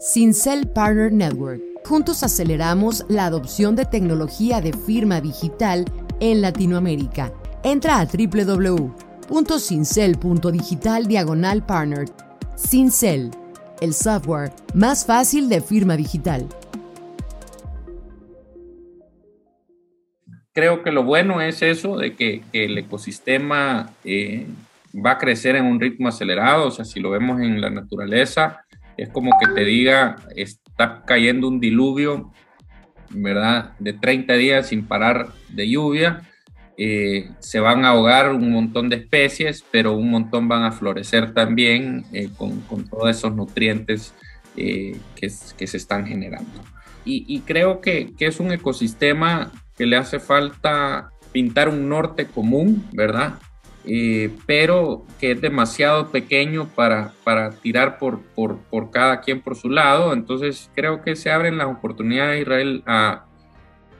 Cincel Partner Network. Juntos aceleramos la adopción de tecnología de firma digital en Latinoamérica. Entra a www.cincel.digital diagonal partner. Cincel, el software más fácil de firma digital. Creo que lo bueno es eso, de que, el ecosistema eh, va a crecer en un ritmo acelerado, o sea, si lo vemos en la naturaleza, es como que te diga, está cayendo un diluvio, ¿verdad? De 30 días sin parar de lluvia, eh, se van a ahogar un montón de especies, pero un montón van a florecer también eh, con, todos esos nutrientes que, que, se están generando. Y, creo que, que es un ecosistema que le hace falta pintar un norte común, ¿verdad? Eh, pero que es demasiado pequeño para, para tirar por, por, por, cada quien por su lado. Entonces creo que se abren las oportunidades de Israel a,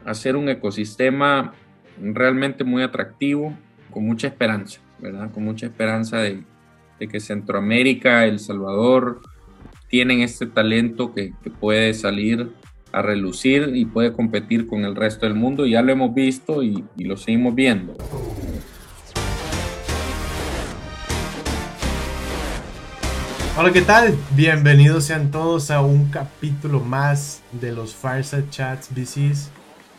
hacer un ecosistema realmente muy atractivo, con mucha esperanza, ¿verdad? Con mucha esperanza de, de que Centroamérica, El Salvador, tienen este talento que, que puede salir a relucir y puede competir con el resto del mundo. Ya lo hemos visto y, lo seguimos viendo. Hola, ¿qué tal? Bienvenidos sean todos a un capítulo más de los Fireside Chats VCs,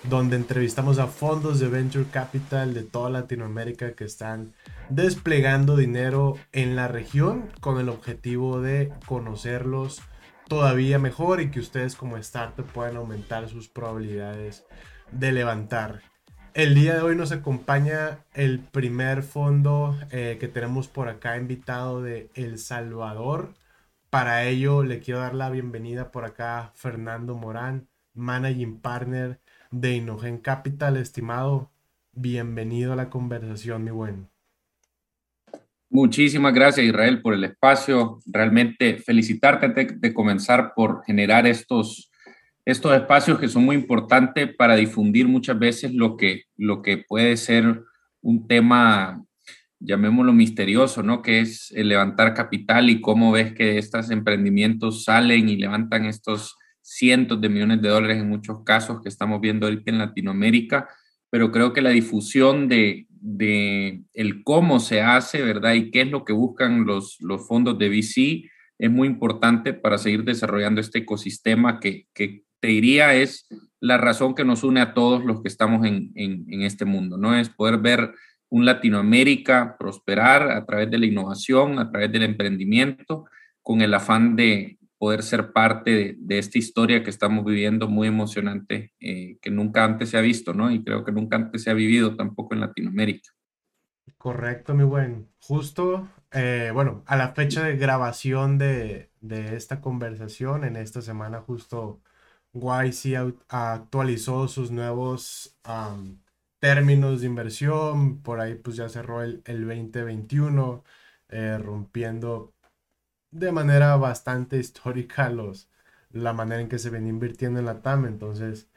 donde entrevistamos a fondos de Venture Capital de toda Latinoamérica que están desplegando dinero en la región con el objetivo de conocerlos todavía mejor y que ustedes como startup puedan aumentar sus probabilidades de levantar. El día de hoy nos acompaña el primer fondo eh, que tenemos por acá invitado de El Salvador. Para ello le quiero dar la bienvenida por acá Fernando Morán, Managing Partner de Inogen Capital. Estimado, bienvenido a la conversación, mi buen. Muchísimas gracias Israel por el espacio. Realmente felicitarte de, comenzar por generar estos, estos espacios que son muy importantes para difundir muchas veces lo que, lo que puede ser un tema, llamémoslo misterioso, ¿no? Que es el levantar capital y cómo ves que estos emprendimientos salen y levantan estos cientos de millones de dólares en muchos casos que estamos viendo ahorita en Latinoamérica, pero creo que la difusión de, de el cómo se hace, ¿verdad? Y qué es lo que buscan los, los fondos de VC es muy importante para seguir desarrollando este ecosistema que, que te diría es la razón que nos une a todos los que estamos en, en, este mundo, ¿no? Es poder ver un Latinoamérica prosperar a través de la innovación, a través del emprendimiento, con el afán de, poder ser parte de, esta historia que estamos viviendo muy emocionante, eh, que nunca antes se ha visto, ¿no? Y creo que nunca antes se ha vivido tampoco en Latinoamérica. Correcto, mi buen. Justo, eh, bueno, a la fecha de grabación de, esta conversación, en esta semana justo YC actualizó sus nuevos términos de inversión, por ahí pues ya cerró el, el 2021, eh, rompiendo de manera bastante histórica los, la manera en que se ven invirtiendo en la TAM. Entonces,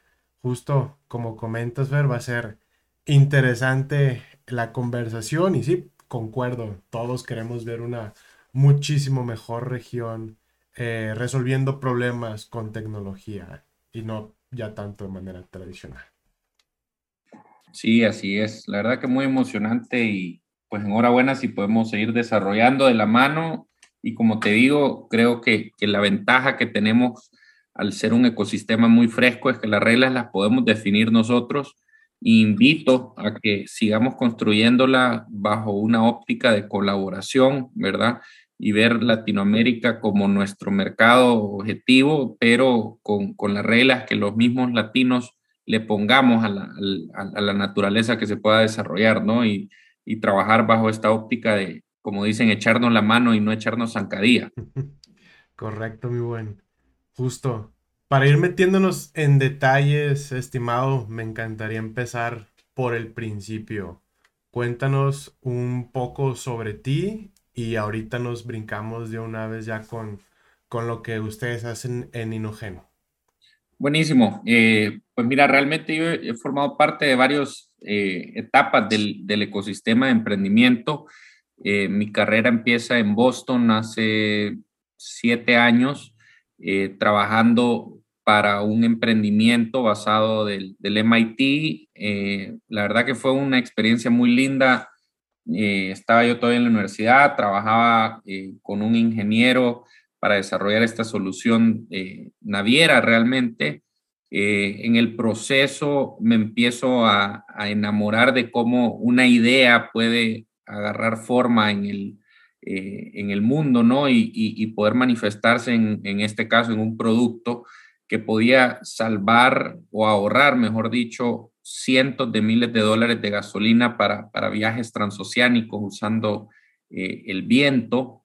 justo como comentas, Ver, va a ser interesante la conversación y sí, concuerdo, todos queremos ver una muchísimo mejor región eh, resolviendo problemas con tecnología y no ya tanto de manera tradicional. Sí, así es. La verdad que muy emocionante y pues enhorabuena si podemos seguir desarrollando de la mano y como te digo, creo que, que, la ventaja que tenemos al ser un ecosistema muy fresco es que las reglas las podemos definir nosotros. invito a que sigamos construyéndola bajo una óptica de colaboración, ¿verdad? Y ver Latinoamérica como nuestro mercado objetivo, pero con, con las reglas que los mismos latinos le pongamos a la, a la naturaleza que se pueda desarrollar, ¿no? Y, y trabajar bajo esta óptica de, como dicen, echarnos la mano y no echarnos zancadilla. Correcto, mi buen. Justo. Para ir metiéndonos en detalles, estimado, me encantaría empezar por el principio. Cuéntanos un poco sobre ti y ahorita nos brincamos de una vez ya con, con lo que ustedes hacen en Inogeno. Buenísimo. Eh, pues mira, realmente yo he formado parte de varias eh, etapas del, del, ecosistema de emprendimiento. Eh, mi carrera empieza en Boston hace siete años. trabajando para un emprendimiento basado del, del MIT. La verdad que fue una experiencia muy linda. Eh, estaba yo todavía en la universidad, trabajaba con un ingeniero para desarrollar esta solución naviera realmente. en el proceso me empiezo a, enamorar de cómo una idea puede agarrar forma en el, en el mundo, ¿no? Y, poder manifestarse en, este caso en un producto que podía salvar o ahorrar, mejor dicho, cientos de miles de dólares de gasolina para, para viajes transoceánicos usando eh, el viento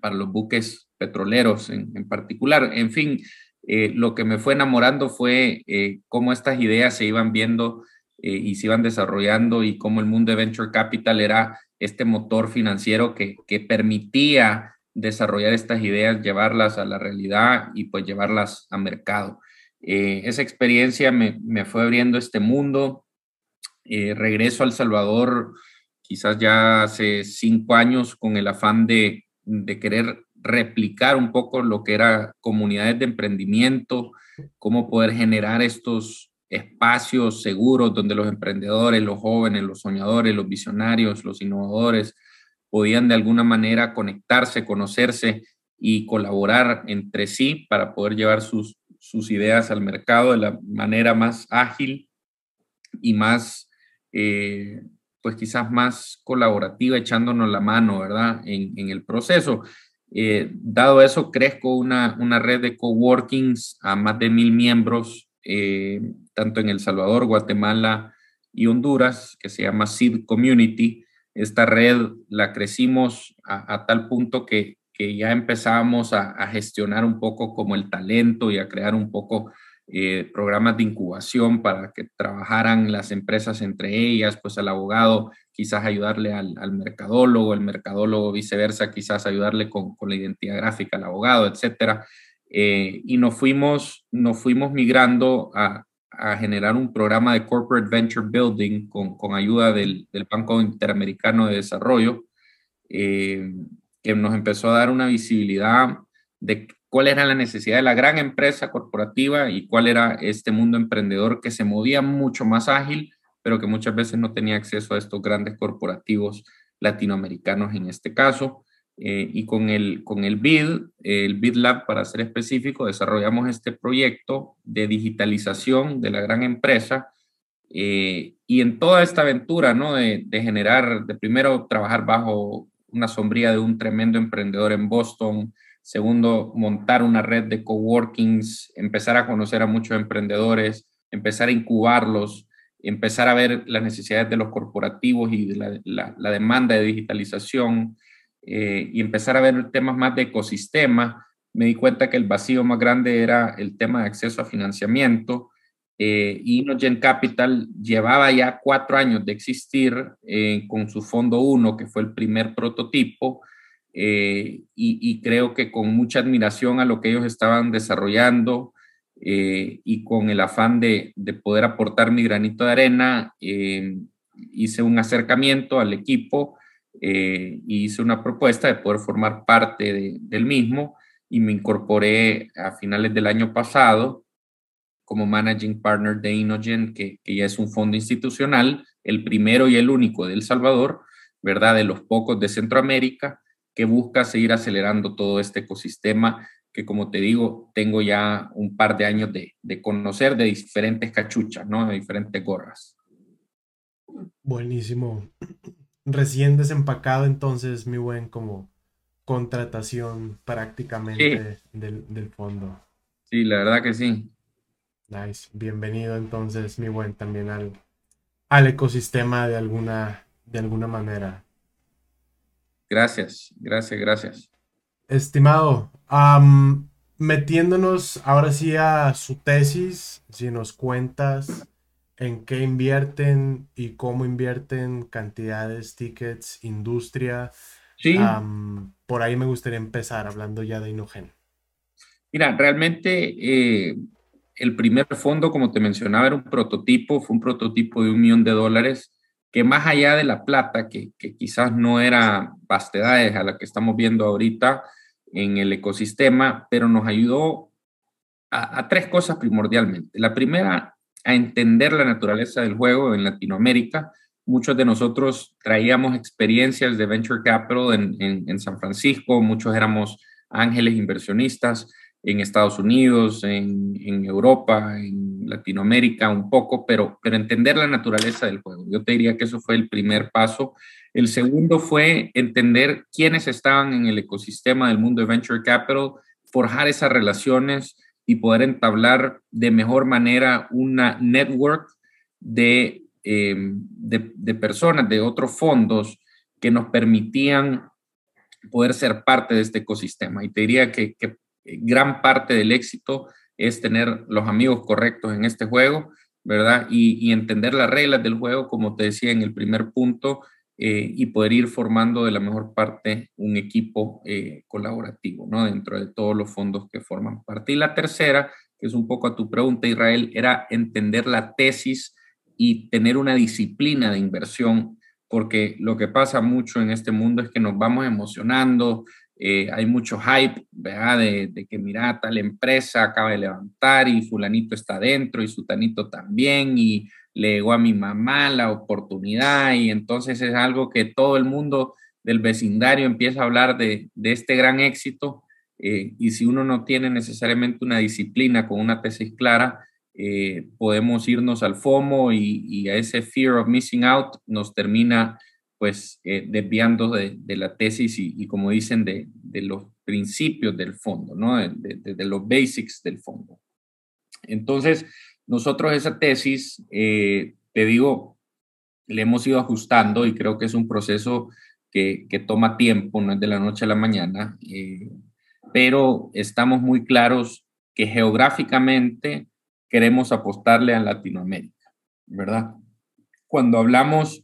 para los buques petroleros en, particular. En fin, eh, lo que me fue enamorando fue eh, cómo estas ideas se iban viendo y se iban desarrollando y cómo el mundo de venture capital era este motor financiero que, que permitía desarrollar estas ideas, llevarlas a la realidad y pues llevarlas a mercado. Eh, esa experiencia me, fue abriendo este mundo. Eh, regreso a El Salvador quizás ya hace cinco años con el afán de, de querer replicar un poco lo que era comunidades de emprendimiento, cómo poder generar estos espacios seguros donde los emprendedores, los jóvenes, los soñadores, los visionarios, los innovadores podían de alguna manera conectarse, conocerse y colaborar entre sí para poder llevar sus, sus ideas al mercado de la manera más ágil y más, eh, pues quizás más colaborativa, echándonos la mano, ¿verdad? En, en el proceso. Eh, dado eso, crezco una, una, red de coworkings a más de mil miembros, eh, tanto en El Salvador, Guatemala y Honduras, que se llama Seed Community, esta red la crecimos a, tal punto que, ya empezábamos a, gestionar un poco como el talento y a crear un poco eh, programas de incubación para que trabajaran las empresas entre ellas, pues el abogado quizás ayudarle al, mercadólogo, el mercadólogo viceversa quizás ayudarle con, la identidad gráfica al abogado, etcétera. Eh, y nos fuimos, nos fuimos migrando a, a generar un programa de Corporate Venture Building con, con ayuda del, del, Banco Interamericano de Desarrollo, eh, que nos empezó a dar una visibilidad de cuál era la necesidad de la gran empresa corporativa y cuál era este mundo emprendedor que se movía mucho más ágil, pero que muchas veces no tenía acceso a estos grandes corporativos latinoamericanos en este caso. Eh, y con el, con el BID, el BID Lab para ser específico, desarrollamos este proyecto de digitalización de la gran empresa. Eh, y en toda esta aventura, ¿no? De, de, generar, de primero trabajar bajo una sombría de un tremendo emprendedor en Boston, segundo, montar una red de coworkings, empezar a conocer a muchos emprendedores, empezar a incubarlos, empezar a ver las necesidades de los corporativos y la, la demanda de digitalización, eh, y empezar a ver temas más de ecosistema, me di cuenta que el vacío más grande era el tema de acceso a financiamiento. Eh, Inogen Capital llevaba ya cuatro años de existir eh, con su fondo 1, que fue el primer prototipo, eh, y, creo que con mucha admiración a lo que ellos estaban desarrollando y con el afán de, de, poder aportar mi granito de arena, hice un acercamiento al equipo eh, hice una propuesta de poder formar parte del mismo y me incorporé a finales del año pasado como Managing Partner de Inogen, que, ya es un fondo institucional, el primero y el único de El Salvador, ¿verdad? De los pocos de Centroamérica, que busca seguir acelerando todo este ecosistema que, como te digo, tengo ya un par de años de, de conocer de diferentes cachuchas, ¿no? De diferentes gorras. Buenísimo recién desempacado, entonces, mi buen, como contratación prácticamente del, fondo. Sí, la verdad que sí. Nice. Bienvenido entonces, mi buen, también al, al ecosistema de alguna, de alguna manera. Gracias, gracias, gracias. Estimado, metiéndonos ahora sí a su tesis, si nos cuentas en qué invierten y cómo invierten cantidades, tickets, industria. Sí. por ahí me gustaría empezar hablando ya de Inogen. Mira, realmente eh, el primer fondo, como te mencionaba, era un prototipo, fue un prototipo de un millón de dólares, que más allá de la plata, que, quizás no era vastedades a la que estamos viendo ahorita, en el ecosistema, pero nos ayudó a, tres cosas primordialmente. La primera, a entender la naturaleza del juego en Latinoamérica. Muchos de nosotros traíamos experiencias de venture capital en, en San Francisco, muchos éramos ángeles inversionistas en Estados Unidos, en, en, Europa, en Latinoamérica un poco, pero, pero entender la naturaleza del juego. Yo te diría que eso fue el primer paso. El segundo fue entender quiénes estaban en el ecosistema del mundo de Venture Capital, forjar esas relaciones y poder entablar de mejor manera una network de, em, de, de personas, de otros fondos que nos permitían poder ser parte de este ecosistema. Y te diría que, que gran parte del éxito es tener los amigos correctos en este juego, ¿verdad? Y, entender las reglas del juego, como te decía en el primer punto, eh, y poder ir formando de la mejor parte un equipo eh, colaborativo, ¿no? Dentro de todos los fondos que forman parte. Y la tercera, que es un poco a tu pregunta, Israel, era entender la tesis y tener una disciplina de inversión, porque lo que pasa mucho en este mundo es que nos vamos emocionando, eh, hay mucho hype, ¿verdad? De, que mira, tal empresa acaba de levantar y fulanito está dentro y sutanito también y le llegó a mi mamá la oportunidad y entonces es algo que todo el mundo del vecindario empieza a hablar de, este gran éxito eh, y si uno no tiene necesariamente una disciplina con una tesis clara, eh, podemos irnos al FOMO y, y, a ese fear of missing out nos termina pues eh, desviando de, la tesis y, como dicen, de, los principios del fondo, ¿no? De, los basics del fondo. Entonces, nosotros esa tesis, eh, te digo, le hemos ido ajustando y creo que es un proceso que, toma tiempo, no es de la noche a la mañana, eh, pero estamos muy claros que geográficamente queremos apostarle a Latinoamérica, ¿verdad? Cuando hablamos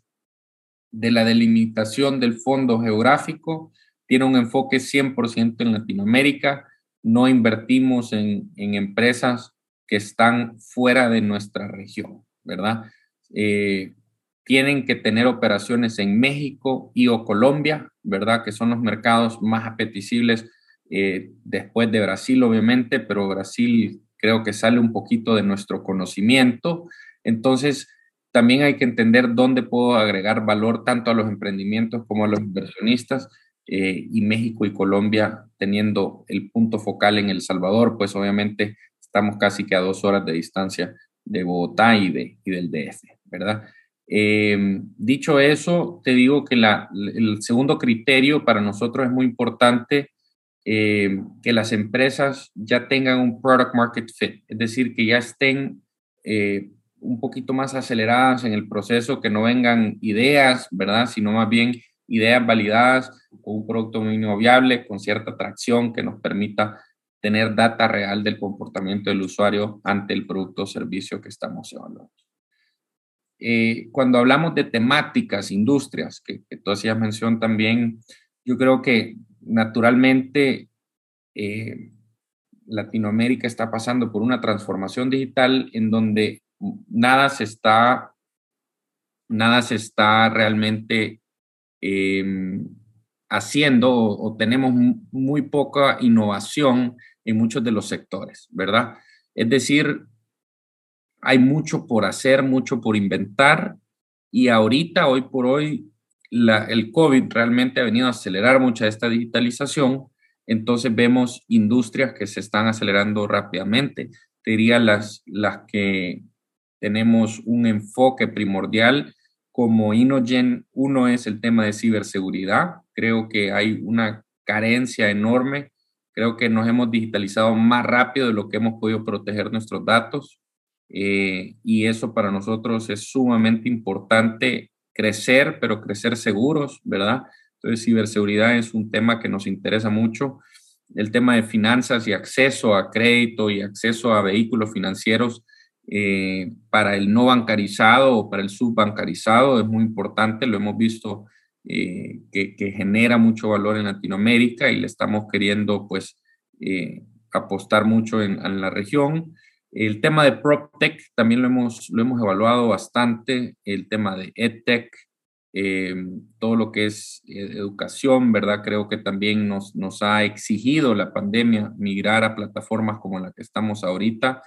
de la delimitación del fondo geográfico, tiene un enfoque 100% en Latinoamérica, no invertimos en, empresas que están fuera de nuestra región, ¿verdad? Eh, tienen que tener operaciones en México y o Colombia, ¿verdad? Que son los mercados más apetecibles eh, después de Brasil, obviamente, pero Brasil creo que sale un poquito de nuestro conocimiento. Entonces, también hay que entender dónde puedo agregar valor tanto a los emprendimientos como a los inversionistas. Eh, y México y Colombia teniendo el punto focal en El Salvador, pues obviamente estamos casi que a dos horas de distancia de Bogotá y, de, y del DF, ¿verdad? Em, dicho eso, te digo que la, el segundo criterio para nosotros es muy importante em, que las empresas ya tengan un product market fit, es decir, que ya estén eh, un poquito más aceleradas en el proceso, que no vengan ideas, ¿verdad? Sino más bien ideas validadas con un producto mínimo viable, con cierta atracción que nos permita tener data real del comportamiento del usuario ante el producto o servicio que estamos evaluando. Eh, cuando hablamos de temáticas, industrias, que, que tú hacías mención también, yo creo que naturalmente eh, Latinoamérica está pasando por una transformación digital en donde nada se está, nada se está realmente em, haciendo o, tenemos muy poca innovación en muchos de los sectores, ¿verdad? Es decir, hay mucho por hacer, mucho por inventar y ahorita, hoy por hoy, el COVID realmente ha venido a acelerar mucha esta digitalización, entonces vemos industrias que se están acelerando rápidamente. Te diría las, las que tenemos un enfoque primordial como Inogen. Uno es el tema de ciberseguridad. Creo que hay una carencia enorme. Creo que nos hemos digitalizado más rápido de lo que hemos podido proteger nuestros datos. Eh, y eso para nosotros es sumamente importante crecer, pero crecer seguros, ¿verdad? Entonces, ciberseguridad es un tema que nos interesa mucho. El tema de finanzas y acceso a crédito y acceso a vehículos financieros eh, para el no bancarizado o para el subbancarizado es muy importante, lo hemos visto eh, que, genera mucho valor en Latinoamérica y le estamos queriendo pues eh, apostar mucho en, la región. El tema de PropTech también lo hemos, lo hemos evaluado bastante, el tema de EdTech, todo lo que es educación, ¿verdad? Creo que también nos, nos ha exigido la pandemia migrar a plataformas como la que estamos ahorita,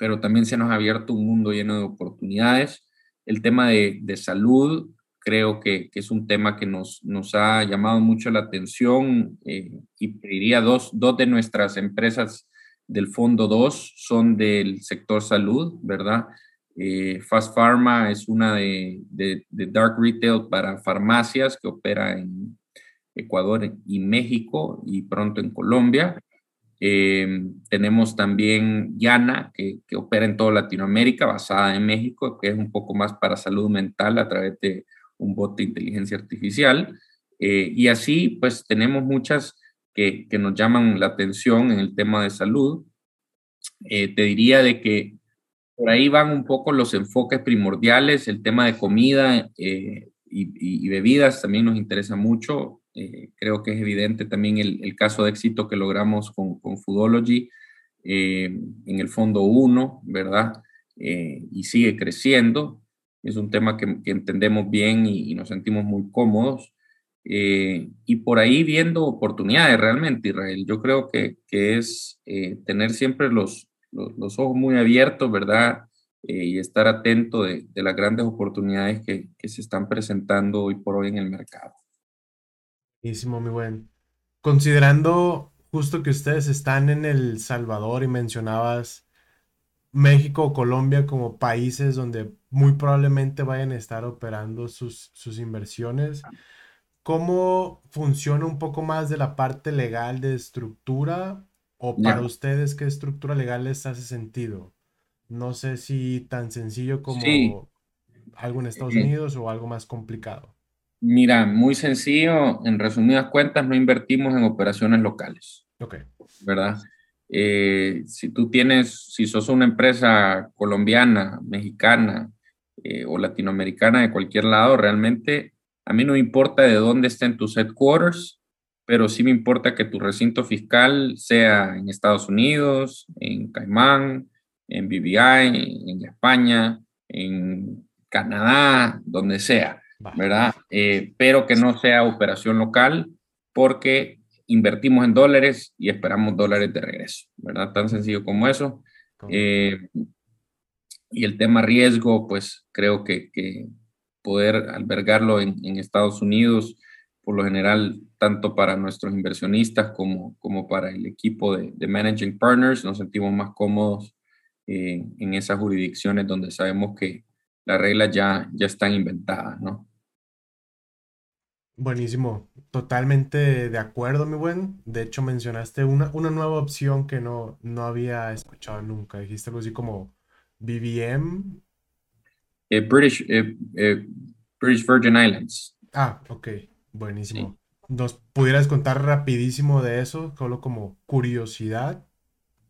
pero también se nos ha abierto un mundo lleno de oportunidades. El tema de, de salud, creo que, que, es un tema que nos, nos ha llamado mucho la atención y diría dos, dos de nuestras empresas del Fondo 2 son del sector salud, ¿verdad? Eh, Fast Pharma es una de, Dark Retail para farmacias que opera en Ecuador y México y pronto en Colombia. Eh, tenemos también Yana, que, opera en toda Latinoamérica, basada en México, que es un poco más para salud mental a través de un bot de inteligencia artificial. Eh, y así, pues tenemos muchas que, que, nos llaman la atención en el tema de salud. te diría de que por ahí van un poco los enfoques primordiales, el tema de comida eh, y, bebidas también nos interesa mucho. Eh, creo que es evidente también el, caso de éxito que logramos con, con Foodology eh, en el fondo 1, ¿verdad? y sigue creciendo. Es un tema que, entendemos bien y, nos sentimos muy cómodos. y por ahí viendo oportunidades realmente, Israel. Yo creo que, que es tener siempre los, los, ojos muy abiertos, ¿verdad? Eh, y estar atento de, las grandes oportunidades que, se están presentando hoy por hoy en el mercado. Buenísimo, muy buen. Considerando justo que ustedes están en El Salvador y mencionabas México o Colombia como países donde muy probablemente vayan a estar operando sus, sus inversiones, ¿cómo funciona un poco más de la parte legal de estructura ¿O para ustedes qué estructura legal les hace sentido? No sé si tan sencillo como algo en Estados eh, Unidos o algo más complicado. Mira, muy sencillo. En resumidas cuentas, no invertimos en operaciones locales. Ok. ¿Verdad? Eh, si tú tienes, si sos una empresa colombiana, mexicana eh, o latinoamericana de cualquier lado, realmente a mí no importa de dónde estén tus headquarters, pero sí me importa que tu recinto fiscal sea en Estados Unidos, en Caimán, en BBI, en España, en Canadá, donde sea, ¿verdad? Eh, pero que no sea operación local porque invertimos en dólares y esperamos dólares de regreso, ¿verdad? Tan sencillo como eso. Eh, y el tema riesgo, pues creo que, poder albergarlo en, en Estados Unidos, por lo general tanto para nuestros inversionistas como, como para el equipo de, Managing Partners. Nos sentimos más cómodos eh, en esas jurisdicciones donde sabemos que las reglas ya, ya están inventadas, ¿no? Buenísimo, totalmente de acuerdo, mi buen. De hecho, mencionaste una, una nueva opción que no, no había escuchado nunca. Dijiste algo así como BBM. Eh, British, eh, British Virgin Islands. Ah, ok, buenísimo. ¿Nos pudieras contar rapidísimo de eso, solo como curiosidad?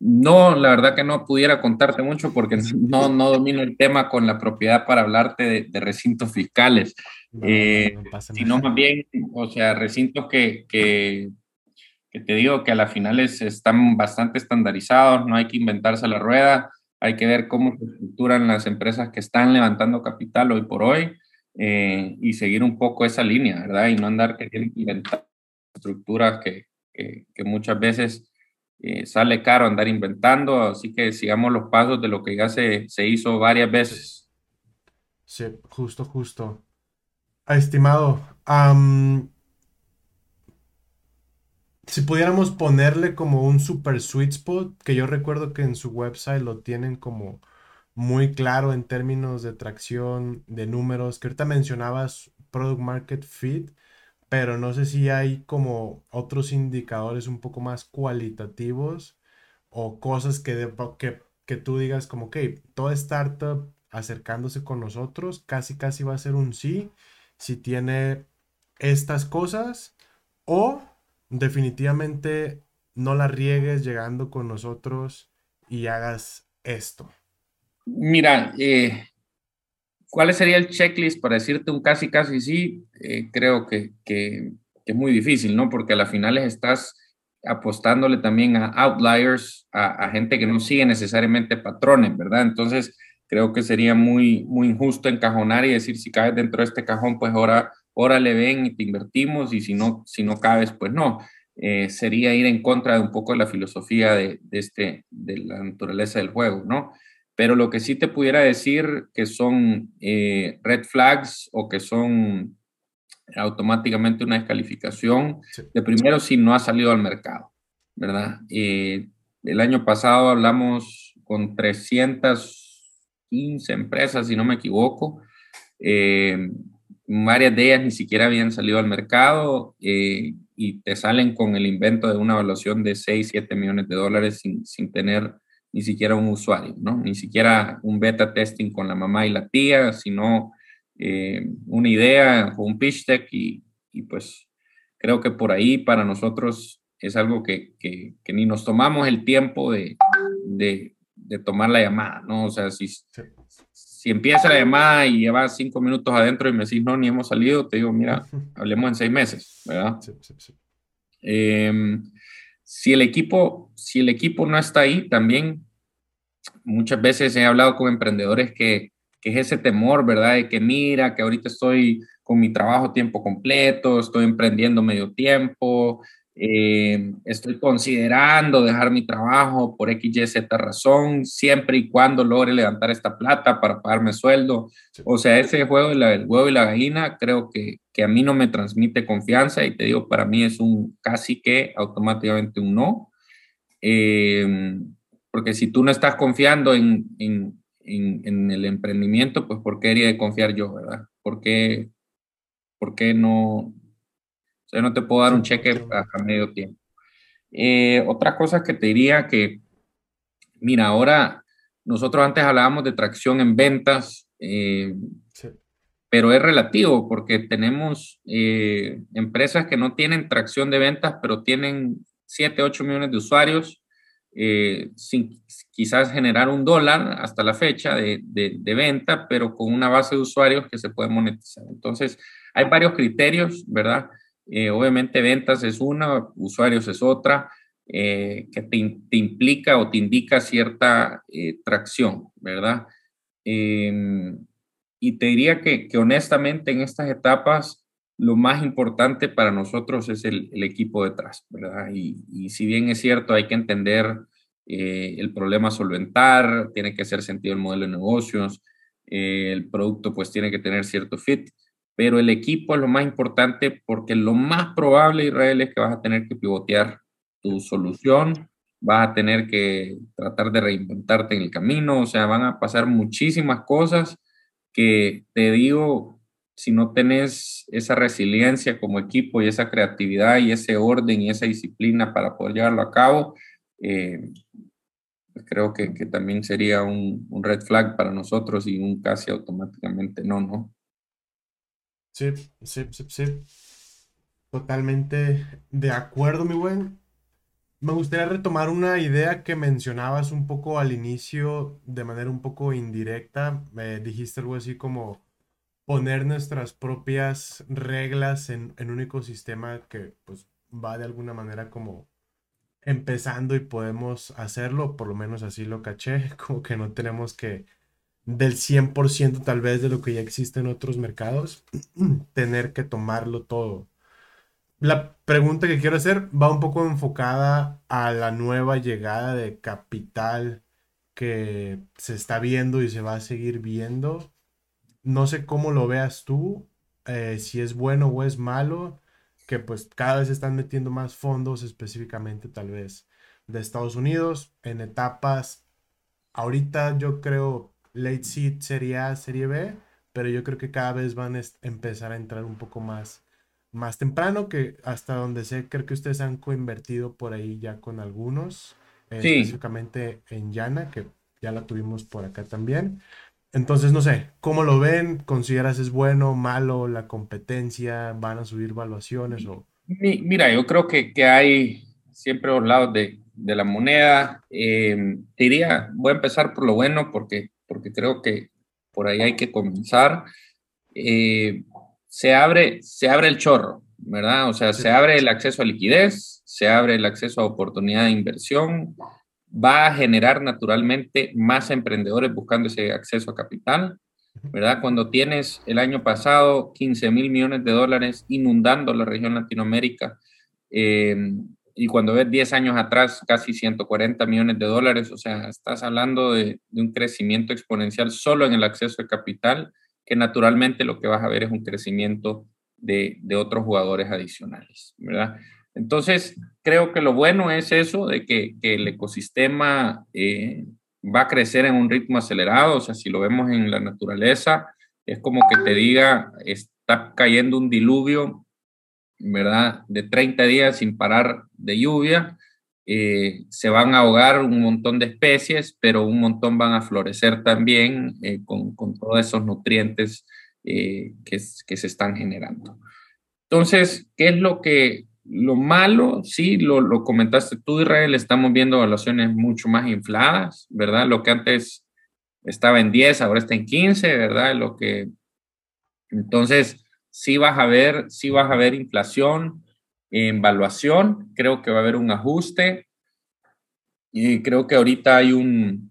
No, la verdad que no pudiera contarte mucho porque no, no domino el tema con la propiedad para hablarte de, recintos fiscales, eh, sino más bien, o sea, recintos que, que, que, te digo que a las finales están bastante estandarizados, no hay que inventarse la rueda, hay que ver cómo se estructuran las empresas que están levantando capital hoy por hoy eh, y seguir un poco esa línea, ¿verdad? Y no andar queriendo inventar estructuras que, que, muchas veces eh, sale caro andar inventando, así que sigamos los pasos de lo que ya se, se hizo varias veces. Sí, justo, justo. Estimado, si pudiéramos ponerle como un super sweet spot, que yo recuerdo que en su website lo tienen como muy claro en términos de tracción, de números, que ahorita mencionabas Product Market Fit, pero no sé si hay como otros indicadores un poco más cualitativos o cosas que, que, que tú digas como, ok, toda startup acercándose con nosotros casi casi va a ser un sí si tiene estas cosas o definitivamente no la riegues llegando con nosotros y hagas esto. Mira, eh, ¿cuál sería el checklist para decirte un casi, casi sí? Eh, creo que, es muy difícil, ¿no? Porque a las finales estás apostándole también a outliers, a, gente que no sigue necesariamente patrones, ¿verdad? Entonces, creo que sería muy, muy injusto encajonar y decir si caes dentro de este cajón, pues ahora, ahora le ven y te invertimos y si no, si no cabes, pues no. Eh, sería ir en contra de un poco de la filosofía de, de, este, de la naturaleza del juego, ¿no? Pero lo que sí te pudiera decir que son eh, red flags o que son automáticamente una descalificación, de primero si no ha salido al mercado, ¿verdad? Eh, el año pasado hablamos con 315 empresas, si no me equivoco. Eh, varias de ellas ni siquiera habían salido al mercado y te salen con el invento de una evaluación de 6, 7 millones de dólares sin, sin tener ni siquiera un usuario, ¿no? Ni siquiera un beta testing con la mamá y la tía, sino eh, una idea o un pitch deck y, y, pues creo que por ahí para nosotros es algo que, que, ni nos tomamos el tiempo de, de, de, tomar la llamada, ¿no? O sea, si, si empieza la llamada y lleva cinco minutos adentro y me decís, no, ni hemos salido, te digo, mira, hablemos en seis meses, ¿verdad? Sí, sí, sí. Eh, si el equipo, si el equipo no está ahí, también muchas veces he hablado con emprendedores que, que es ese temor, ¿verdad? De que mira, que ahorita estoy con mi trabajo tiempo completo, estoy emprendiendo medio tiempo, eh, estoy considerando dejar mi trabajo por X, Y, Z razón, siempre y cuando logre levantar esta plata para pagarme sueldo. O sea, ese juego del huevo y la gallina creo que, que, a mí no me transmite confianza y te digo, para mí es un casi que automáticamente un no. Eh, porque si tú no estás confiando en, en, en, el emprendimiento, pues ¿por qué debería de confiar yo, verdad? ¿Por qué, por qué no, sea, no te puedo dar un cheque a, medio tiempo. Eh, otra cosa que te diría que, mira, ahora nosotros antes hablábamos de tracción en ventas, eh, pero es relativo porque tenemos eh, empresas que no tienen tracción de ventas, pero tienen 7, 8 millones de usuarios, sin quizás generar un dólar hasta la fecha de, de, de venta, pero con una base de usuarios que se puede monetizar. Entonces, hay varios criterios, ¿verdad? Eh, obviamente ventas es una, usuarios es otra, eh, que te, implica o te indica cierta eh, tracción, ¿verdad? Em, y te diría que, honestamente en estas etapas lo más importante para nosotros es el, equipo detrás, ¿verdad? Y, si bien es cierto, hay que entender el problema solventar, tiene que hacer sentido el modelo de negocios, el producto pues tiene que tener cierto fit, pero el equipo es lo más importante porque lo más probable, Israel, es que vas a tener que pivotear tu solución, vas a tener que tratar de reinventarte en el camino, o sea, van a pasar muchísimas cosas que te digo, si no tenés esa resiliencia como equipo y esa creatividad y ese orden y esa disciplina para poder llevarlo a cabo, eh, pues creo que, que, también sería un, un red flag para nosotros y un casi automáticamente no, ¿no? Sí, sí, sí, sí. Totalmente de acuerdo, mi buen. Me gustaría retomar una idea que mencionabas un poco al inicio, de manera un poco indirecta. Me dijiste algo así como poner nuestras propias reglas en, en un ecosistema que pues va de alguna manera como empezando y podemos hacerlo, por lo menos así lo caché, como que no tenemos que del 100% tal vez de lo que ya existe en otros mercados, tener que tomarlo todo. La pregunta que quiero hacer va un poco enfocada a la nueva llegada de capital que se está viendo y se va a seguir viendo. No sé cómo lo veas tú, eh, si es bueno o es malo, que pues cada vez están metiendo más fondos específicamente tal vez de Estados Unidos en etapas. Ahorita yo creo late seed serie A, serie B, pero yo creo que cada vez van a empezar a entrar un poco más, más temprano, que hasta donde sé, creo que ustedes han coinvertido por ahí ya con algunos, eh, específicamente en Yana, que ya la tuvimos por acá también. Entonces, no sé, ¿cómo lo ven? ¿Consideras es bueno, malo, la competencia? ¿Van a subir valuaciones? O... Mira, yo creo que, que hay siempre dos lados de, de la moneda. Eh, diría, voy a empezar por lo bueno porque porque creo que por ahí hay que comenzar. Eh, se, abre, se abre el chorro, ¿verdad? O sea, se abre el acceso a liquidez, se abre el acceso a oportunidad de inversión, va a generar naturalmente más emprendedores buscando ese acceso a capital, ¿verdad? Cuando tienes el año pasado 15 mil millones de dólares inundando la región Latinoamérica, eh, y cuando ves 10 años atrás casi 140 millones de dólares, o sea, estás hablando de, un crecimiento exponencial solo en el acceso a capital, que naturalmente lo que vas a ver es un crecimiento de, otros jugadores adicionales, ¿verdad? Entonces, creo que lo bueno es eso, de que, el ecosistema eh, va a crecer en un ritmo acelerado, o sea, si lo vemos en la naturaleza, es como que te diga, está cayendo un diluvio ¿verdad? De 30 días sin parar de lluvia. Eh, se van a ahogar un montón de especies, pero un montón van a florecer también eh, con, todos esos nutrientes eh, que, se están generando. Entonces, ¿qué es lo que, lo malo? Sí, lo, lo comentaste tú, Israel, estamos viendo evaluaciones mucho más infladas, ¿verdad? Lo que antes estaba en 10, ahora está en 15, ¿verdad? Lo que, entonces, sí vas a ver, sí vas a ver inflación en evaluación, creo que va a haber un ajuste y creo que ahorita hay un,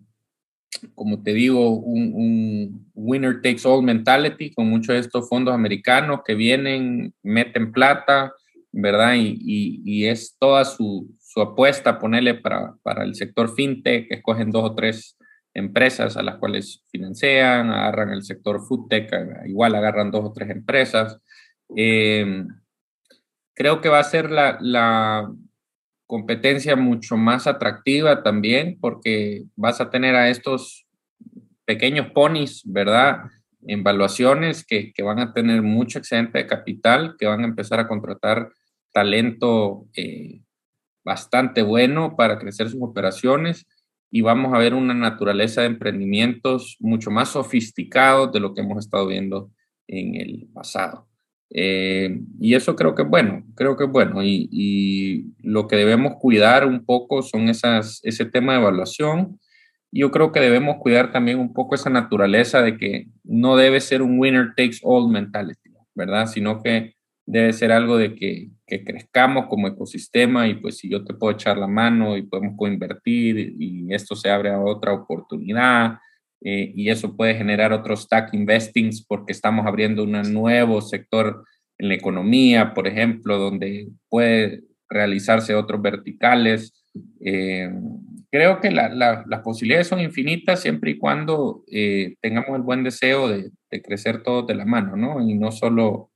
como te digo, un, winner takes all mentality con muchos de estos fondos americanos que vienen, meten plata, ¿verdad? Y, es toda su, apuesta ponerle para, para el sector fintech, escogen dos o tres empresas a las cuales financian, agarran el sector foodtech, igual agarran dos o tres empresas. Eh, creo que va a ser la, la, competencia mucho más atractiva también porque vas a tener a estos pequeños ponis, ¿verdad? En valuaciones que, que, van a tener mucho excedente de capital, que van a empezar a contratar talento eh, bastante bueno para crecer sus operaciones y vamos a ver una naturaleza de emprendimientos mucho más sofisticados de lo que hemos estado viendo en el pasado. Eh, y eso creo que es bueno, creo que es bueno. Y, lo que debemos cuidar un poco son esas, ese tema de evaluación. Yo creo que debemos cuidar también un poco esa naturaleza de que no debe ser un winner takes all mentality, ¿verdad? Sino que debe ser algo de que, que, crezcamos como ecosistema y pues si yo te puedo echar la mano y podemos coinvertir y esto se abre a otra oportunidad eh, y eso puede generar otro stack investings porque estamos abriendo un nuevo sector en la economía, por ejemplo, donde puede realizarse otros verticales. Eh, creo que la, las posibilidades son infinitas siempre y cuando eh, tengamos el buen deseo de, de, crecer todos de la mano, ¿no? Y no solo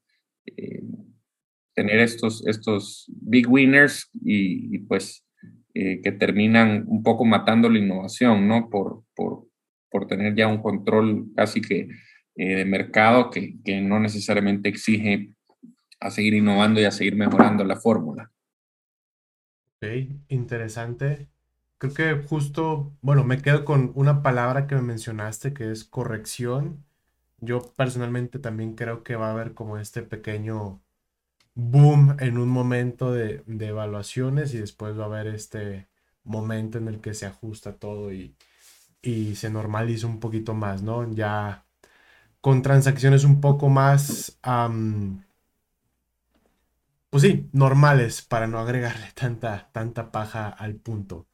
tener estos, estos big winners y, pues eh, que terminan un poco matando la innovación, ¿no? Por, por, por tener ya un control casi que eh, de mercado que, que, no necesariamente exige a seguir innovando y a seguir mejorando la fórmula. Ok, interesante. Creo que justo, bueno, me quedo con una palabra que me mencionaste que es corrección. Yo personalmente también creo que va a haber como este pequeño boom en un momento de, evaluaciones y después va a haber este momento en el que se ajusta todo y, se normaliza un poquito más, ¿no? Ya con transacciones un poco más, pues sí, normales para no agregarle tanta, tanta paja al punto.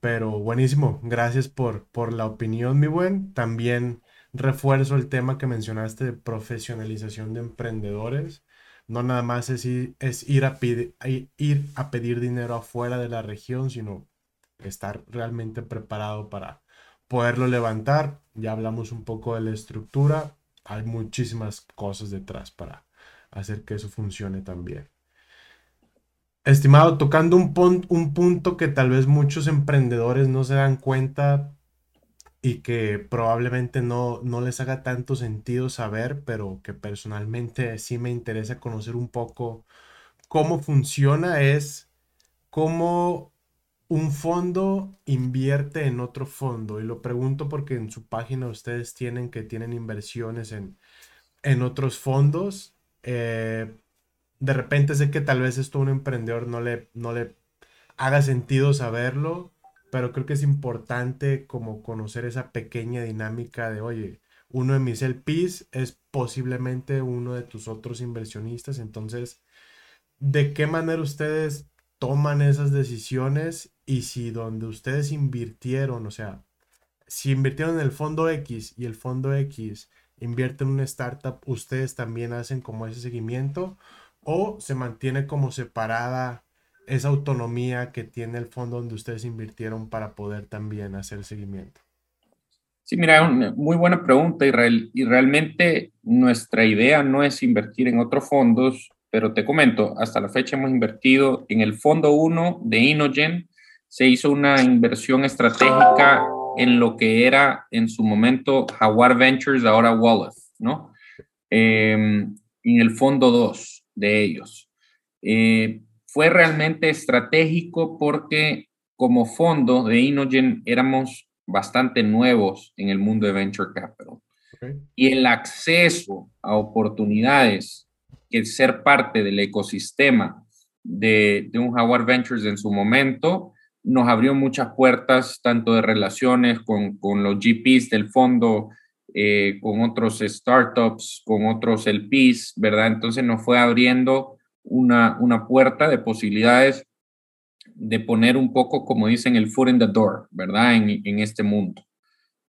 Pero buenísimo, gracias por, por la opinión, mi buen. También refuerzo el tema que mencionaste de profesionalización de emprendedores no nada más es ir, es ir, a, ir a pedir dinero afuera de la región, sino estar realmente preparado para poderlo levantar. Ya hablamos un poco de la estructura, hay muchísimas cosas detrás para hacer que eso funcione también. Estimado, tocando un, un punto que tal vez muchos emprendedores no se dan cuenta y que probablemente no, no les haga tanto sentido saber, pero que personalmente sí me interesa conocer un poco cómo funciona, es cómo un fondo invierte en otro fondo. Y lo pregunto porque en su página ustedes tienen que tienen inversiones en, en otros fondos. Eh, de repente sé que tal vez esto a un emprendedor no le, no le haga sentido saberlo, pero creo que es importante como conocer esa pequeña dinámica de, oye, uno de mis LPs es posiblemente uno de tus otros inversionistas, entonces, ¿de qué manera ustedes toman esas decisiones y si donde ustedes invirtieron, o sea, si invirtieron en el fondo X y el fondo X invierte en una startup, ustedes también hacen como ese seguimiento o se mantiene como separada esa autonomía que tiene el fondo donde ustedes invirtieron para poder también hacer seguimiento. Sí, mira, una muy buena pregunta, Israel. Y realmente nuestra idea no es invertir en otros fondos, pero te comento, hasta la fecha hemos invertido en el fondo 1 de Inogen, se hizo una inversión estratégica en lo que era en su momento Jaguar Ventures, ahora Wallace, ¿no? Em, en el fondo 2 de ellos. Eh, fue realmente estratégico porque como fondo de Inogen éramos bastante nuevos en el mundo de Venture Capital. Y el acceso a oportunidades, que ser parte del ecosistema de, de un Jaguar Ventures en su momento, nos abrió muchas puertas, tanto de relaciones con, con los GPs del fondo, eh, con otros startups, con otros LPs, ¿verdad? Entonces nos fue abriendo una, una puerta de posibilidades de poner un poco, como dicen, el foot in the door, ¿verdad? En, en este mundo.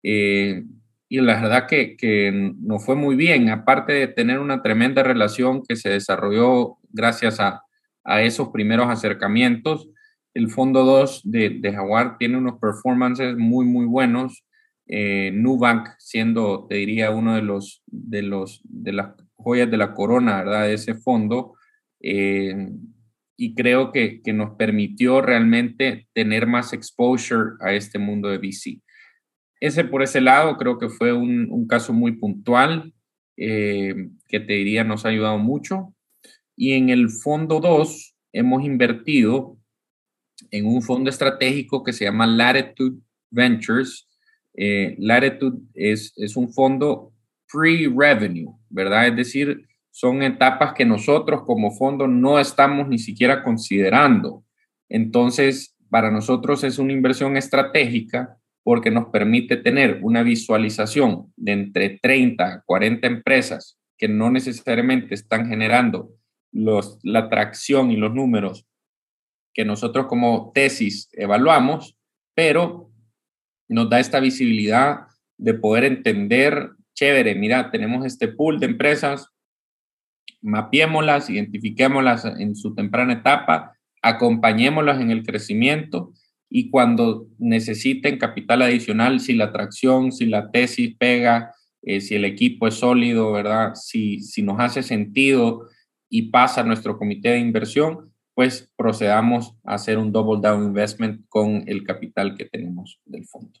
Eh, y la verdad que, que nos fue muy bien, aparte de tener una tremenda relación que se desarrolló gracias a, a esos primeros acercamientos, el fondo 2 de, de, Jaguar tiene unos performances muy, muy buenos. Eh, Nubank siendo, te diría, uno de los, de los, de las joyas de la corona, ¿verdad? De ese fondo. Eh, y creo que, que, nos permitió realmente tener más exposure a este mundo de VC. Ese por ese lado creo que fue un, un caso muy puntual eh, que te diría nos ha ayudado mucho. Y en el fondo 2 hemos invertido en un fondo estratégico que se llama Latitude Ventures. Eh, Latitude es, es un fondo pre-revenue, ¿verdad? Es decir, son etapas que nosotros como fondo no estamos ni siquiera considerando. Entonces, para nosotros es una inversión estratégica porque nos permite tener una visualización de entre 30 a 40 empresas que no necesariamente están generando los, la atracción y los números que nosotros como tesis evaluamos, pero nos da esta visibilidad de poder entender, chévere, mira, tenemos este pool de empresas, mapiémoslas, identifiquémoslas en su temprana etapa, acompañémoslas en el crecimiento y cuando necesiten capital adicional, si la atracción, si la tesis pega, eh, si el equipo es sólido, ¿verdad? Si, si nos hace sentido y pasa nuestro comité de inversión, pues procedamos a hacer un double down investment con el capital que tenemos del fondo.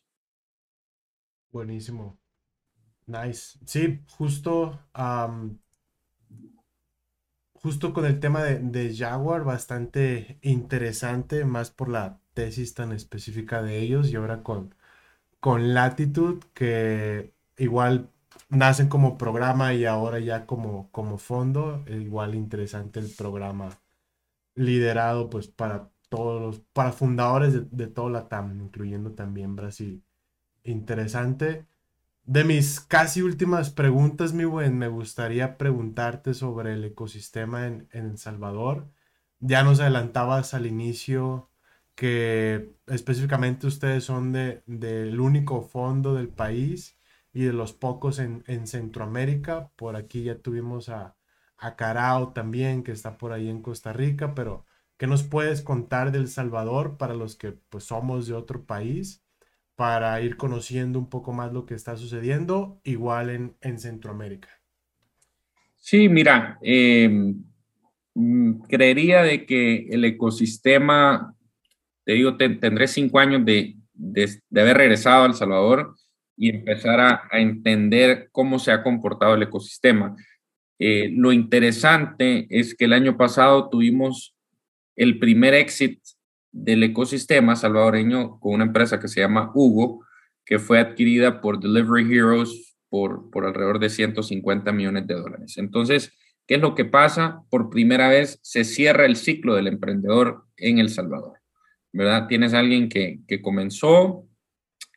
Buenísimo. Nice. Sí, justo, justo con el tema de, Jaguar, bastante interesante, más por la tesis tan específica de ellos y ahora con, con Latitude, que igual nacen como programa y ahora ya como, como fondo, igual interesante el programa liderado pues para todos los, para fundadores de, de toda la TAM, incluyendo también Brasil. Interesante. De mis casi últimas preguntas, mi buen, me gustaría preguntarte sobre el ecosistema en, en El Salvador. Ya nos adelantabas al inicio que específicamente ustedes son de, del único fondo del país y de los pocos en, en Centroamérica. Por aquí ya tuvimos a, a Carao también, que está por ahí en Costa Rica, pero ¿qué nos puedes contar del Salvador para los que pues somos de otro país, para ir conociendo un poco más lo que está sucediendo, igual en, en Centroamérica? Sí, mira, em, mm, creería de que el ecosistema, te digo, tendré cinco años de, de, haber regresado a El Salvador y empezar a, a entender cómo se ha comportado el ecosistema. Eh, lo interesante es que el año pasado tuvimos el primer exit del ecosistema salvadoreño con una empresa que se llama Hugo, que fue adquirida por Delivery Heroes por, por alrededor de 150 millones de dólares. Entonces, ¿qué es lo que pasa? Por primera vez se cierra el ciclo del emprendedor en El Salvador, ¿verdad? Tienes a alguien que, que comenzó,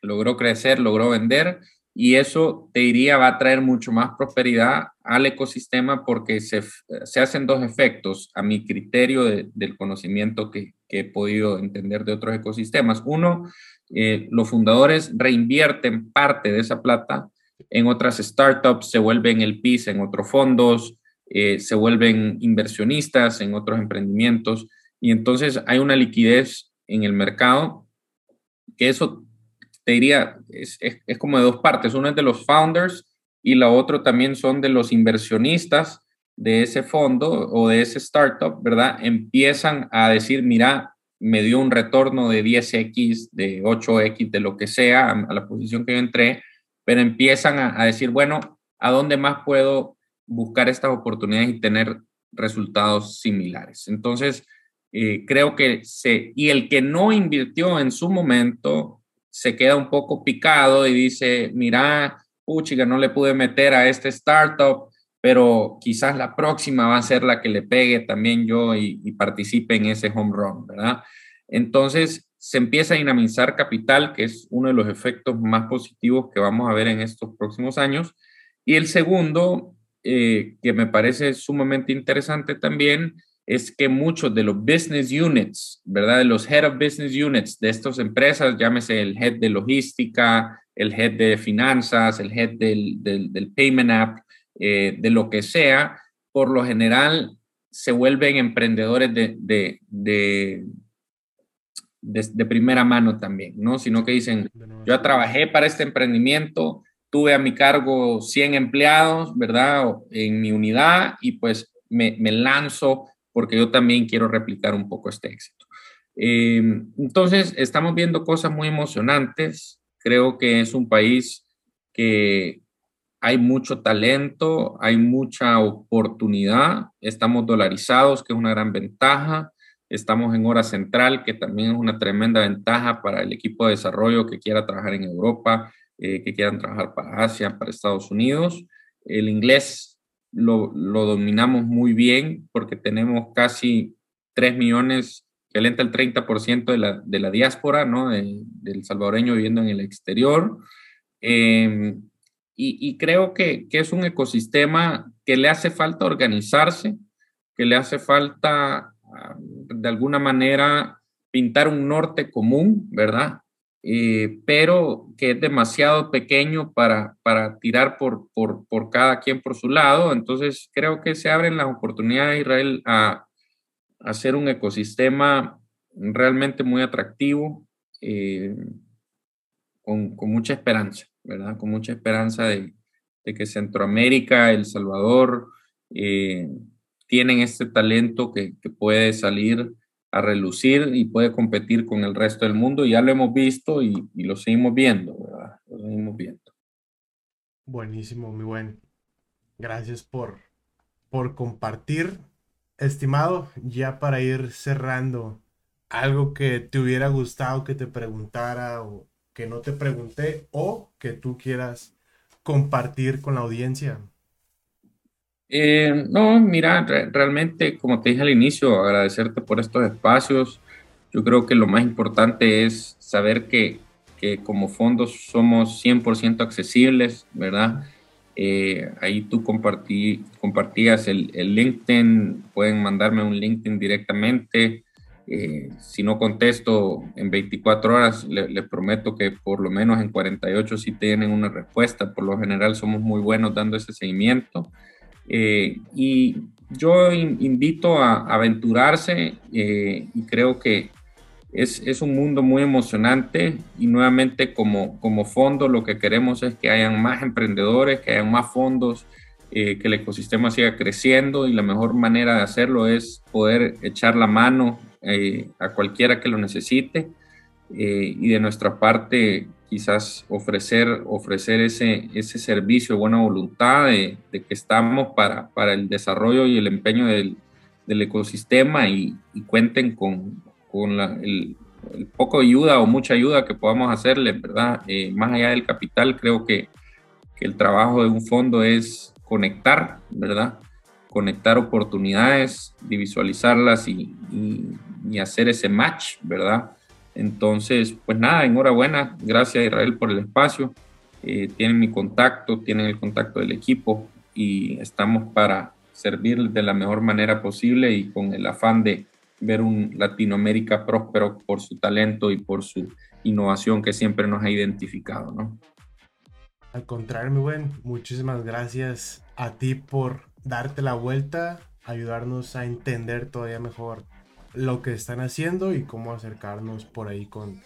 logró crecer, logró vender y eso te diría va a traer mucho más prosperidad al ecosistema porque se, se hacen dos efectos a mi criterio del conocimiento que, he podido entender de otros ecosistemas. Uno, eh, los fundadores reinvierten parte de esa plata en otras startups, se vuelven el PIS en otros fondos, eh, se vuelven inversionistas en otros emprendimientos y entonces hay una liquidez en el mercado que eso te diría, es, es, como de dos partes. Uno es de los founders y la otra también son de los inversionistas de ese fondo o de ese startup, ¿verdad? Empiezan a decir, mira, me dio un retorno de 10x, de 8x, de lo que sea, a, la posición que yo entré, pero empiezan a, decir, bueno, ¿a dónde más puedo buscar estas oportunidades y tener resultados similares? Entonces, eh, creo que se, y el que no invirtió en su momento, se queda un poco picado y dice, mira, puchiga, no le pude meter a este startup, pero quizás la próxima va a ser la que le pegue también yo y, participe en ese home run, ¿verdad? Entonces se empieza a dinamizar capital, que es uno de los efectos más positivos que vamos a ver en estos próximos años. Y el segundo, eh, que me parece sumamente interesante también, es que muchos de los business units, ¿verdad? De los head of business units de estas empresas, llámese el head de logística, el head de finanzas, el head del, del, payment app, eh, de lo que sea, por lo general se vuelven emprendedores de, de, de, de, primera mano también, ¿no? Sino que dicen, yo trabajé para este emprendimiento, tuve a mi cargo 100 empleados, ¿verdad? En mi unidad y pues me, me lanzo porque yo también quiero replicar un poco este éxito. Eh, entonces, estamos viendo cosas muy emocionantes. Creo que es un país que hay mucho talento, hay mucha oportunidad. Estamos dolarizados, que es una gran ventaja. Estamos en hora central, que también es una tremenda ventaja para el equipo de desarrollo que quiera trabajar en Europa, eh, que quieran trabajar para Asia, para Estados Unidos. El inglés lo, dominamos muy bien porque tenemos casi 3 millones, que alenta el 30% de la, de la diáspora, ¿no? del salvadoreño viviendo en el exterior. Em, y, creo que, que, es un ecosistema que le hace falta organizarse, que le hace falta, ah, de alguna manera, pintar un norte común, ¿verdad? Eh, pero que es demasiado pequeño para, para tirar por, por, por, cada quien por su lado. Entonces, creo que se abren las oportunidades de Israel a, hacer un ecosistema realmente muy atractivo, eh, con, con, mucha esperanza, ¿verdad? Con mucha esperanza de, de que Centroamérica, El Salvador, eh, tienen este talento que, que puede salir a relucir y puede competir con el resto del mundo. Ya lo hemos visto y, lo seguimos viendo, ¿verdad? Lo seguimos viendo. Buenísimo, muy buen. Gracias por, por compartir. Estimado, ya para ir cerrando, algo que te hubiera gustado que te preguntara o que no te pregunté o que tú quieras compartir con la audiencia. Eh, no, mira, realmente, como te dije al inicio, agradecerte por estos espacios. Yo creo que lo más importante es saber que, que como fondos somos 100% accesibles, ¿verdad? Eh, ahí tú compartí, compartías el, el, LinkedIn, pueden mandarme un LinkedIn directamente. Eh, si no contesto en 24 horas, les prometo que por lo menos en 48 sí tienen una respuesta. Por lo general somos muy buenos dando ese seguimiento. Eh, y yo invito a, aventurarse eh, y creo que es, un mundo muy emocionante y nuevamente como, como fondo lo que queremos es que hayan más emprendedores, que hayan más fondos, eh, que el ecosistema siga creciendo y la mejor manera de hacerlo es poder echar la mano a cualquiera que lo necesite y de nuestra parte quizás ofrecer, ofrecer ese, ese servicio de buena voluntad de, que estamos para, para, el desarrollo y el empeño del, del ecosistema y, cuenten con, con la, el, poco ayuda o mucha ayuda que podamos hacerle, ¿verdad? Eh, más allá del capital, creo que, que, el trabajo de un fondo es conectar, ¿verdad? Conectar oportunidades, visualizarlas y, y, y hacer ese match, ¿verdad? Entonces, pues nada, enhorabuena. Gracias Israel por el espacio. eh, tienen mi contacto, tienen el contacto del equipo y estamos para servir de la mejor manera posible y con el afán de ver un Latinoamérica próspero por su talento y por su innovación que siempre nos ha identificado, ¿no? Al contrario, mi buen, muchísimas gracias a ti por darte la vuelta, ayudarnos a entender todavía mejor lo que están haciendo y cómo acercarnos por ahí con,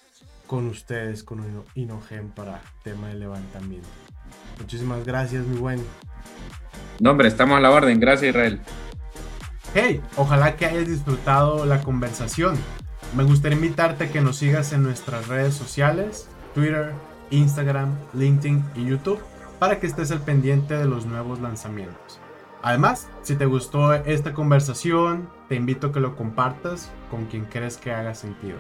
con ustedes, con Inogen para tema de levantamiento. Muchísimas gracias, mi buen. No, hombre, estamos a la orden. Gracias, Israel. Hey, ojalá que hayas disfrutado la conversación. Me gustaría invitarte a que nos sigas en nuestras redes sociales, Twitter, Instagram, LinkedIn y YouTube, para que estés al pendiente de los nuevos lanzamientos. Además, si te gustó esta conversación, te invito a que lo compartas con quien crees que haga sentido.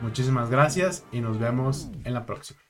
Muchísimas gracias y nos vemos en la próxima.